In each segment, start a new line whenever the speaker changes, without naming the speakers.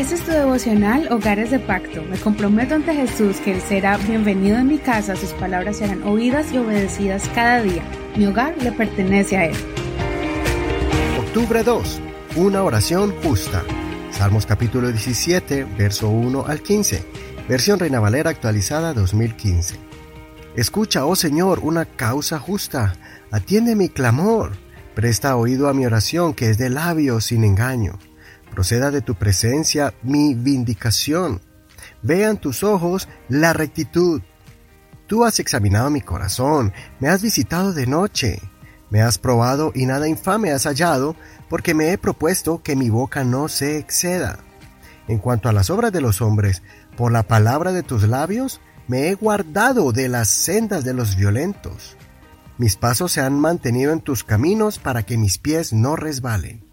Este es tu devocional Hogares de Pacto. Me comprometo ante Jesús que Él será bienvenido en mi casa, sus palabras serán oídas y obedecidas cada día. Mi hogar le pertenece a Él.
Octubre 2. Una oración justa. Salmos capítulo 17, verso 1 al 15. Versión Reina Valera actualizada 2015. Escucha, oh Señor, una causa justa. Atiende mi clamor. Presta oído a mi oración que es de labios sin engaño proceda de tu presencia mi vindicación. Vean tus ojos la rectitud. Tú has examinado mi corazón, me has visitado de noche, me has probado y nada infame has hallado, porque me he propuesto que mi boca no se exceda. En cuanto a las obras de los hombres, por la palabra de tus labios, me he guardado de las sendas de los violentos. Mis pasos se han mantenido en tus caminos para que mis pies no resbalen.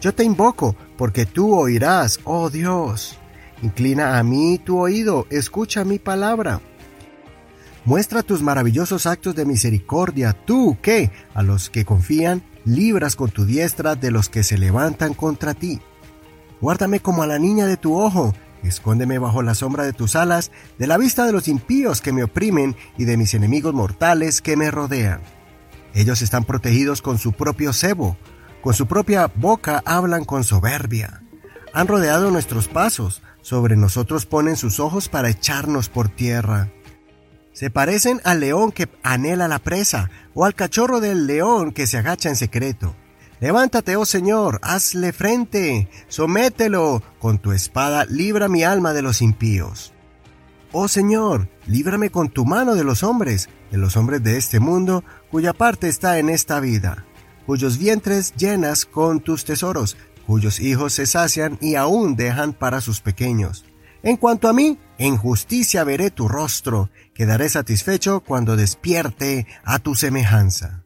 Yo te invoco, porque tú oirás, oh Dios. Inclina a mí tu oído, escucha mi palabra. Muestra tus maravillosos actos de misericordia, tú que, a los que confían, libras con tu diestra de los que se levantan contra ti. Guárdame como a la niña de tu ojo, escóndeme bajo la sombra de tus alas, de la vista de los impíos que me oprimen y de mis enemigos mortales que me rodean. Ellos están protegidos con su propio cebo, con su propia boca hablan con soberbia. Han rodeado nuestros pasos, sobre nosotros ponen sus ojos para echarnos por tierra. Se parecen al león que anhela la presa, o al cachorro del león que se agacha en secreto. Levántate, oh Señor, hazle frente, somételo, con tu espada libra mi alma de los impíos. Oh Señor, líbrame con tu mano de los hombres, de los hombres de este mundo, cuya parte está en esta vida cuyos vientres llenas con tus tesoros, cuyos hijos se sacian y aún dejan para sus pequeños. En cuanto a mí, en justicia veré tu rostro, quedaré satisfecho cuando despierte a tu semejanza.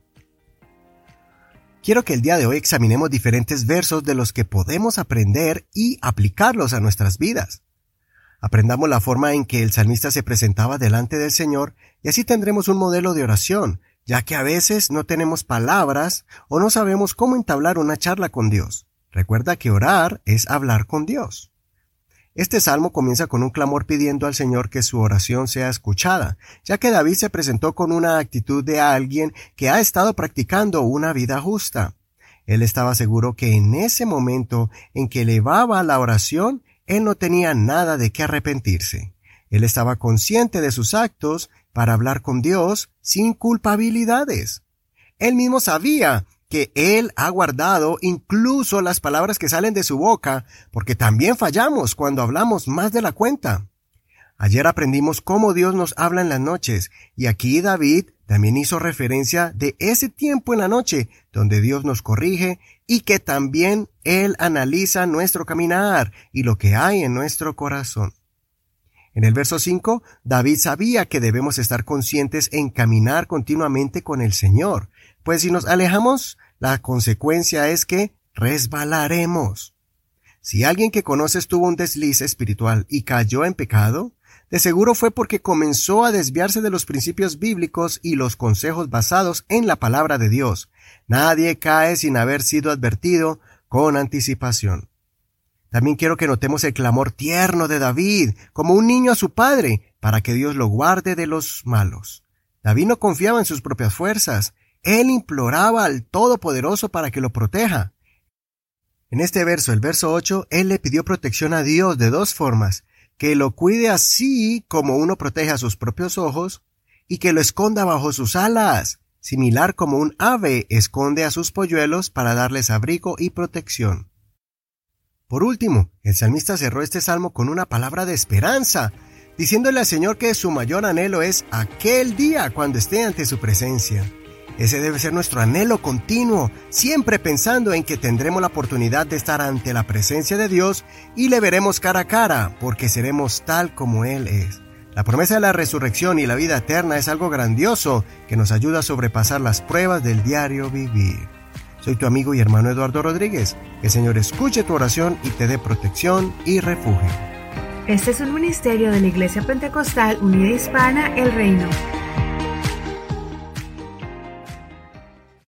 Quiero que el día de hoy examinemos diferentes versos de los que podemos aprender y aplicarlos a nuestras vidas. Aprendamos la forma en que el salmista se presentaba delante del Señor y así tendremos un modelo de oración ya que a veces no tenemos palabras o no sabemos cómo entablar una charla con Dios. Recuerda que orar es hablar con Dios. Este salmo comienza con un clamor pidiendo al Señor que su oración sea escuchada, ya que David se presentó con una actitud de alguien que ha estado practicando una vida justa. Él estaba seguro que en ese momento en que elevaba la oración, él no tenía nada de qué arrepentirse. Él estaba consciente de sus actos para hablar con Dios sin culpabilidades. Él mismo sabía que Él ha guardado incluso las palabras que salen de su boca, porque también fallamos cuando hablamos más de la cuenta. Ayer aprendimos cómo Dios nos habla en las noches, y aquí David también hizo referencia de ese tiempo en la noche donde Dios nos corrige y que también Él analiza nuestro caminar y lo que hay en nuestro corazón. En el verso 5, David sabía que debemos estar conscientes en caminar continuamente con el Señor, pues si nos alejamos, la consecuencia es que resbalaremos. Si alguien que conoces tuvo un desliz espiritual y cayó en pecado, de seguro fue porque comenzó a desviarse de los principios bíblicos y los consejos basados en la palabra de Dios. Nadie cae sin haber sido advertido con anticipación. También quiero que notemos el clamor tierno de David, como un niño a su padre, para que Dios lo guarde de los malos. David no confiaba en sus propias fuerzas, él imploraba al Todopoderoso para que lo proteja. En este verso, el verso 8, él le pidió protección a Dios de dos formas, que lo cuide así como uno protege a sus propios ojos, y que lo esconda bajo sus alas, similar como un ave esconde a sus polluelos para darles abrigo y protección. Por último, el salmista cerró este salmo con una palabra de esperanza, diciéndole al Señor que su mayor anhelo es aquel día cuando esté ante su presencia. Ese debe ser nuestro anhelo continuo, siempre pensando en que tendremos la oportunidad de estar ante la presencia de Dios y le veremos cara a cara, porque seremos tal como Él es. La promesa de la resurrección y la vida eterna es algo grandioso que nos ayuda a sobrepasar las pruebas del diario vivir. Soy tu amigo y hermano Eduardo Rodríguez. Que el Señor escuche tu oración y te dé protección y refugio.
Este es un ministerio de la Iglesia Pentecostal Unida Hispana El Reino.